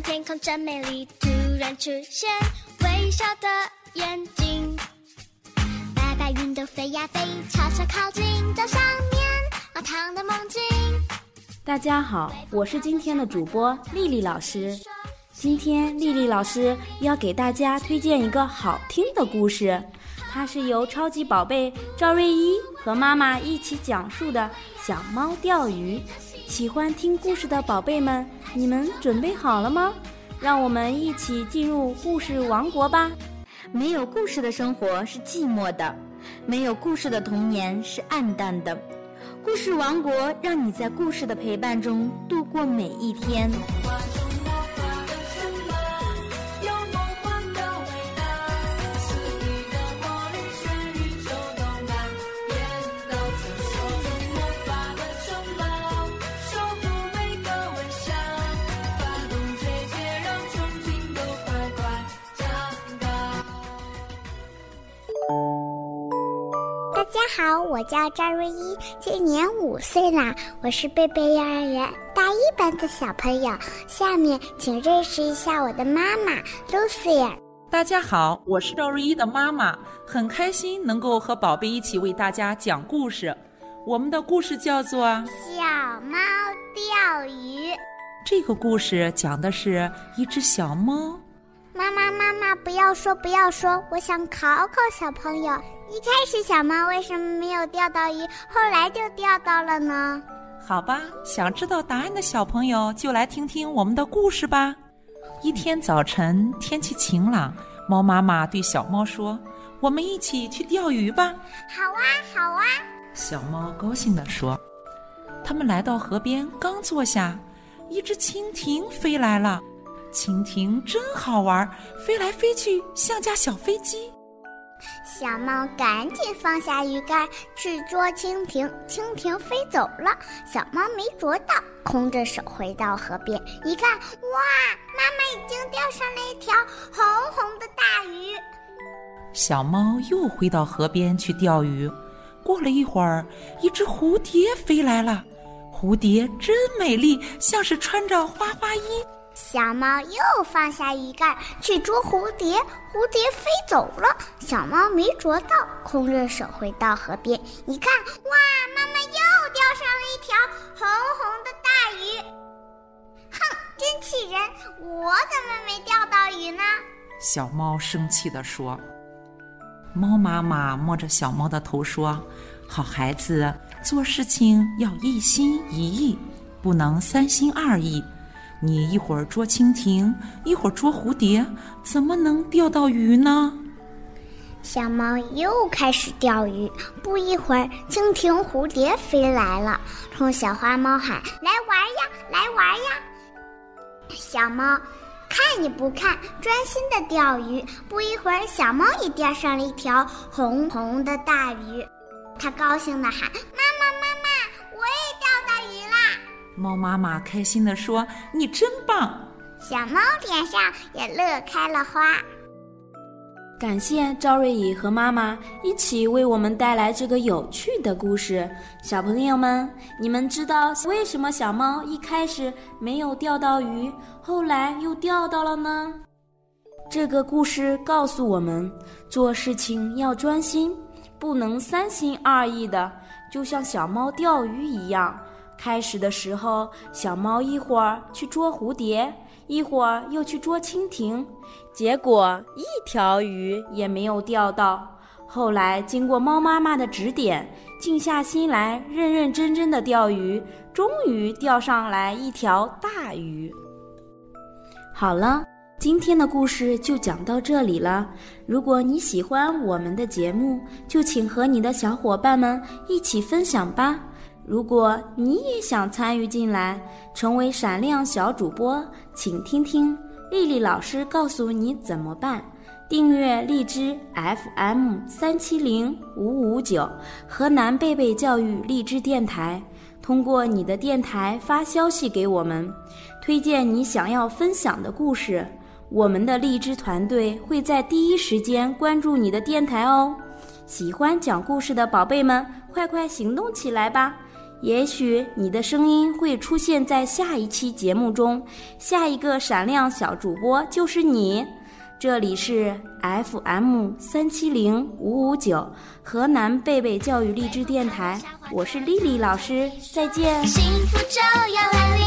天空真美丽，突然出现微笑的眼睛。白白云都飞呀飞，悄悄靠近这上面满堂的梦境。大家好，我是今天的主播丽丽老师。今天丽丽老师要给大家推荐一个好听的故事，它是由超级宝贝赵瑞一和妈妈一起讲述的《小猫钓鱼》。喜欢听故事的宝贝们，你们准备好了吗？让我们一起进入故事王国吧！没有故事的生活是寂寞的，没有故事的童年是暗淡的。故事王国让你在故事的陪伴中度过每一天。家好，我叫赵瑞一，今年五岁啦。我是贝贝幼儿园大一班的小朋友。下面请认识一下我的妈妈 Lucy。大家好，我是赵瑞一的妈妈，很开心能够和宝贝一起为大家讲故事。我们的故事叫做《小猫钓鱼》。这个故事讲的是一只小猫。不要说，不要说，我想考考小朋友。一开始小猫为什么没有钓到鱼，后来就钓到了呢？好吧，想知道答案的小朋友就来听听我们的故事吧。一天早晨，天气晴朗，猫妈妈对小猫说：“我们一起去钓鱼吧。”“好啊，好啊！”小猫高兴地说。他们来到河边，刚坐下，一只蜻蜓飞来了。蜻蜓真好玩，飞来飞去像架小飞机。小猫赶紧放下鱼竿去捉蜻蜓，蜻蜓飞走了，小猫没捉到，空着手回到河边，一看，哇，妈妈已经钓上了一条红红的大鱼。小猫又回到河边去钓鱼，过了一会儿，一只蝴蝶飞来了，蝴蝶真美丽，像是穿着花花衣。小猫又放下鱼竿去捉蝴蝶，蝴蝶飞走了，小猫没捉到，空着手回到河边，一看，哇，妈妈又钓上了一条红红的大鱼。哼，真气人！我怎么没钓到鱼呢？小猫生气地说。猫妈妈摸着小猫的头说：“好孩子，做事情要一心一意，不能三心二意。”你一会儿捉蜻蜓，一会儿捉蝴蝶，怎么能钓到鱼呢？小猫又开始钓鱼，不一会儿，蜻蜓、蝴蝶飞来了，冲小花猫喊：“来玩呀，来玩呀！”小猫看也不看，专心的钓鱼。不一会儿，小猫也钓上了一条红红的大鱼，它高兴的喊：“妈，！”猫妈妈开心地说：“你真棒！”小猫脸上也乐开了花。感谢赵瑞怡和妈妈一起为我们带来这个有趣的故事。小朋友们，你们知道为什么小猫一开始没有钓到鱼，后来又钓到了呢？这个故事告诉我们，做事情要专心，不能三心二意的，就像小猫钓鱼一样。开始的时候，小猫一会儿去捉蝴蝶，一会儿又去捉蜻蜓，结果一条鱼也没有钓到。后来经过猫妈妈的指点，静下心来，认认真真的钓鱼，终于钓上来一条大鱼。好了，今天的故事就讲到这里了。如果你喜欢我们的节目，就请和你的小伙伴们一起分享吧。如果你也想参与进来，成为闪亮小主播，请听听丽丽老师告诉你怎么办。订阅荔枝 FM 三七零五五九，河南贝贝教育荔枝电台。通过你的电台发消息给我们，推荐你想要分享的故事，我们的荔枝团队会在第一时间关注你的电台哦。喜欢讲故事的宝贝们，快快行动起来吧！也许你的声音会出现在下一期节目中，下一个闪亮小主播就是你。这里是 FM 三七零五五九河南贝贝教育励志电台，我是丽丽老师，再见。幸福就要来临。